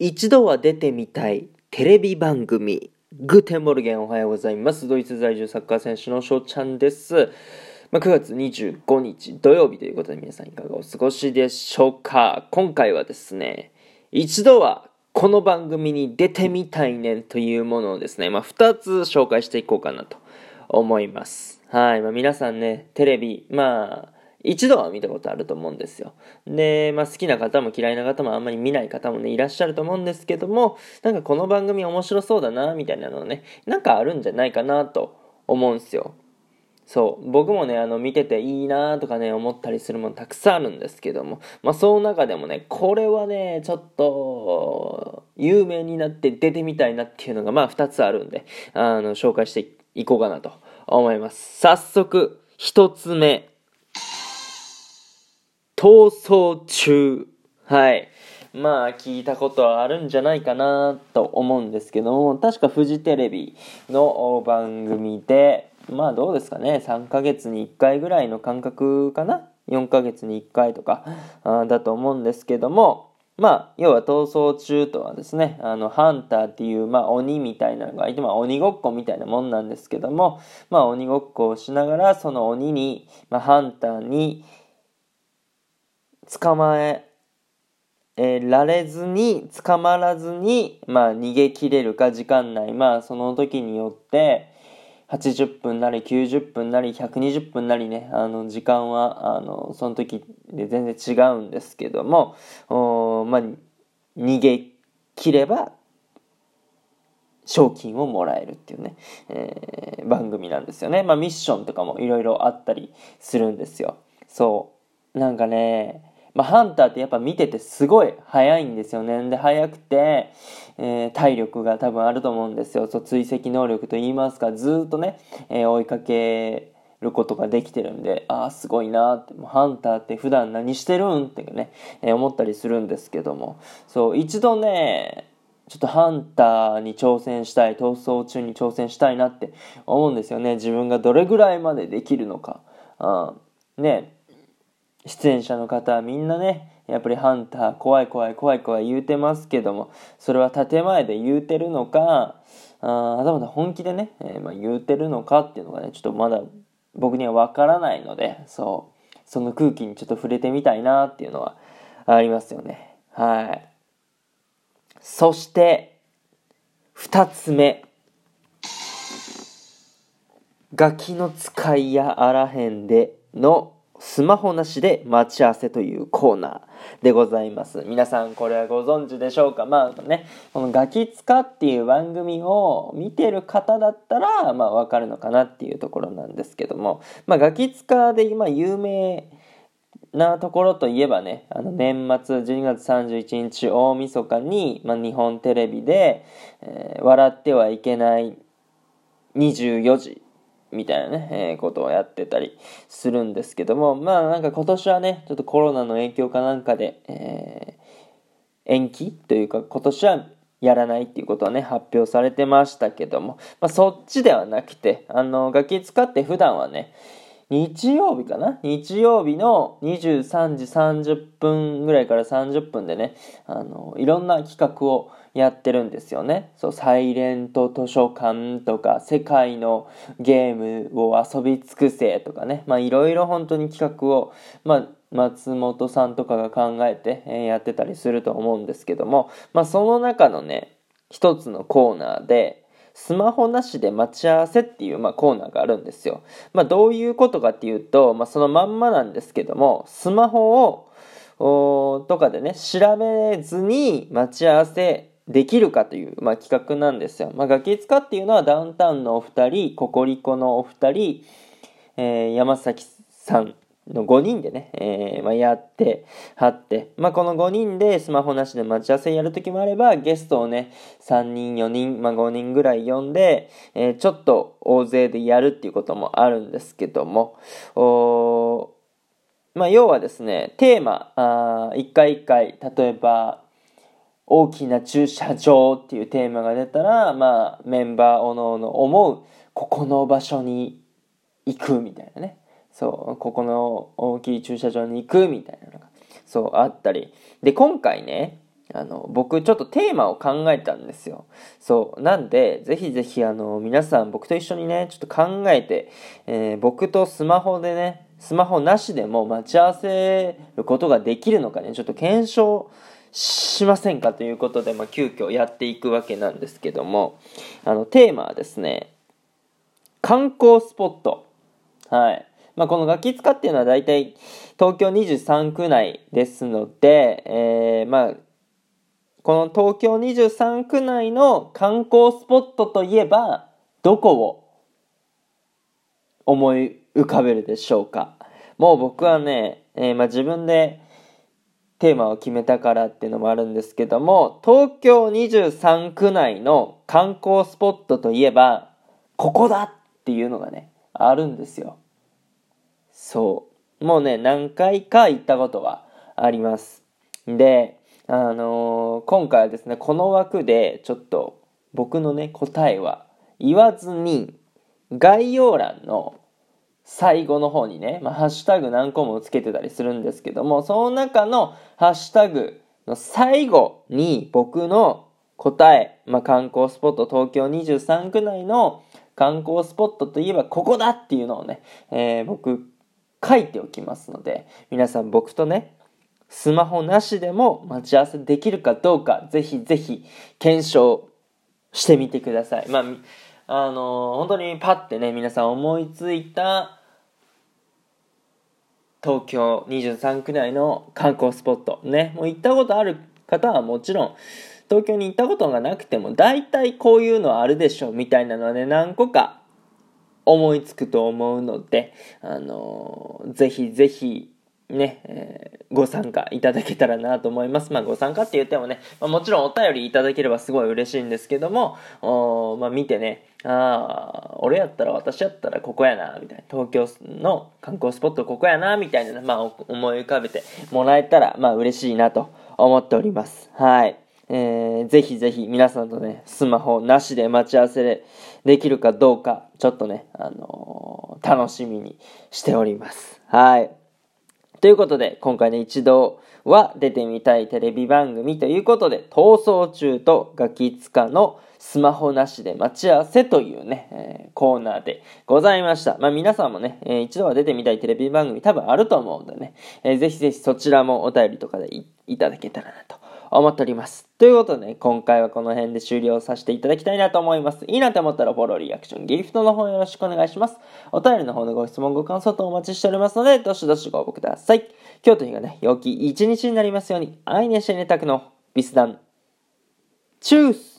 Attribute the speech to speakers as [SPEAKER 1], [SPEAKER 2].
[SPEAKER 1] 一度は出てみたいテレビ番組。グテンモルゲンおはようございます。ドイツ在住サッカー選手の翔ちゃんです。まあ、9月25日土曜日ということで皆さんいかがお過ごしでしょうか今回はですね、一度はこの番組に出てみたいねんというものをですね、まあ、2つ紹介していこうかなと思います。はい。まあ、皆さんね、テレビ、まあ、一度は見たことあると思うんですよ。で、まあ、好きな方も嫌いな方もあんまり見ない方もね、いらっしゃると思うんですけども、なんかこの番組面白そうだな、みたいなのね、なんかあるんじゃないかなと思うんですよ。そう。僕もね、あの、見てていいなとかね、思ったりするものたくさんあるんですけども、まあ、その中でもね、これはね、ちょっと、有名になって出てみたいなっていうのが、まあ、2つあるんで、あの、紹介していこうかなと思います。早速、1つ目。逃走中。はい。まあ、聞いたことはあるんじゃないかなと思うんですけども、確かフジテレビの番組で、まあどうですかね、3ヶ月に1回ぐらいの間隔かな ?4 ヶ月に1回とかだと思うんですけども、まあ、要は逃走中とはですね、あの、ハンターっていう、まあ、鬼みたいなのがいて、まあ、鬼ごっこみたいなもんなんですけども、まあ、鬼ごっこをしながら、その鬼に、まあ、ハンターに、捕まええーられずに捕まらずに、まあ、逃げ切れるか時間内まあその時によって80分なり90分なり120分なりねあの時間はあのその時で全然違うんですけどもおまあ逃げ切れば賞金をもらえるっていうね、えー番組なんですよね。まあミッションとかもいろいろあったりするんですよ。そう。なんかね、まあハンターってやっぱ見ててすごい速いんですよね。で、速くて、えー体力が多分あると思うんですよ。そう追跡能力と言いますか、ずっとね、えー追いかけることができてるんで、ああ、すごいなって、もうハンターって普段何してるんってね、えー思ったりするんですけども、そう、一度ね、ちょっとハンターに挑戦したい、逃走中に挑戦したいなって思うんですよね。自分がどれぐらいまでできるのか。うん、ね、出演者の方はみんなね、やっぱりハンター怖い怖い怖い怖い言うてますけども、それは建前で言うてるのか、あーはたまた本気でね、えーまあ、言うてるのかっていうのがね、ちょっとまだ僕にはわからないので、そう、その空気にちょっと触れてみたいなっていうのはありますよね。はい。そして、二つ目。ガキの使いやあらへんでのスマホなしで待ち合わせというコーナーでございます。皆さんこれはご存知でしょうか？まあね、このガキ使っていう番組を見てる方だったら、まあわかるのかなっていうところなんですけども、まあガキ使で今有名なところといえばね、あの年末12月31日大晦日に、まあ、日本テレビで、えー笑ってはいけない24時みたいなね、えーことをやってたりするんですけども、まあなんか今年はね、ちょっとコロナの影響かなんかで、えー延期というか今年はやらないっていうことはね、発表されてましたけども、まあそっちではなくて、あの、ガキ使って普段はね、日曜日かな？日曜日の23時30分ぐらいから30分でね、あの、いろんな企画をやってるんですよね。そう、サイレント図書館とか、世界のゲームを遊び尽くせとかね、まあいろいろ本当に企画を、まあ、松本さんとかが考えて、やってたりすると思うんですけども、まあその中のね、一つのコーナーで、スマホなしで待ち合わせっていう、まあ、コーナーがあるんですよ。まあ、どういうことかっていうと、まあ、そのまんまなんですけども、スマホを、とかでね、調べずに待ち合わせできるかという、まあ、企画なんですよ。まあ、ガキ使っていうのはダウンタウンのお二人、ココリコのお二人、えー山崎さんの5人でね、えーまあ、やってはって、まあ、この5人でスマホなしで待ち合わせやるときもあれば、ゲストをね、3人、4人、まあ、5人ぐらい呼んで、えーちょっと大勢でやるっていうこともあるんですけども、おまあ、要はですね、テーマ、あー一回一回、例えば、大きな駐車場っていうテーマが出たら、まあ、メンバーおのおの思う、ここの場所に行くみたいなね。そう、ここの大きい駐車場に行くみたいなのが、そう、あったり。で、今回ね、あの、僕ちょっとテーマを考えたんですよ。そう。なんで、ぜひぜひあの、皆さん僕と一緒にね、ちょっと考えて、えー、僕とスマホでね、スマホなしでも待ち合わせることができるのかね、ちょっと検証しませんかということで、まあ、急遽やっていくわけなんですけども、あの、テーマはですね、観光スポット。はい。まあ、このガキ使っていうのは大体東京23区内ですので、えー、まあ、この東京23区内の観光スポットといえば、どこを思い浮かべるでしょうか？もう僕はね、えー、まあ、自分でテーマを決めたからっていうのもあるんですけども、東京23区内の観光スポットといえば、ここだっていうのがね、あるんですよ。そう。もうね、何回か行ったことはあります。で、あのー、今回はですね、この枠でちょっと僕のね、答えは言わずに、概要欄の最後の方にね、まあ、ハッシュタグ何個もつけてたりするんですけども、その中のハッシュタグの最後に僕の答え、まあ、観光スポット東京23区内の観光スポットといえばここだっていうのをね、えー、僕書いておきますので、皆さん僕とね、スマホなしでも待ち合わせできるかどうか、ぜひぜひ検証してみてください。まあ、あのー、本当にパッてね、皆さん思いついた東京23区内の観光スポット。ね、もう行ったことある方はもちろん、東京に行ったことがなくても、大体こういうのはあるでしょう、みたいなのはね、何個か思いつくと思うので、あのー、ぜひぜひ、ね、えー、ご参加いただけたらなと思います。まあ、ご参加って言ってもね、まあ、もちろんお便りいただければすごい嬉しいんですけども、おまあ、見てね、ああ、俺やったら私やったらここやな、みたいな。東京の観光スポットここやな、みたいな、まあ、思い浮かべてもらえたら、まあ、嬉しいなと思っております。はい。えー、ぜひぜひ皆さんとね、スマホなしで待ち合わせでできるかどうか、ちょっとね、あのー、楽しみにしております。はい。ということで、今回ね、一度は出てみたいテレビ番組ということで、逃走中とガキツカのスマホなしで待ち合わせというね、えー、コーナーでございました。まあ皆さんもね、えー、一度は出てみたいテレビ番組多分あると思うんでね、えー、ぜひぜひそちらもお便りとかでいただけたらなと思っております。ということで、ね、今回はこの辺で終了させていただきたいなと思います。いいなと思ったらフォロー、リアクション、ギフトの方よろしくお願いします。お便りの方のご質問、ご感想とお待ちしておりますので、どしどしご応募ください。今日という日がね、良き一日になりますように、愛にしてねたくのビスダン。チュース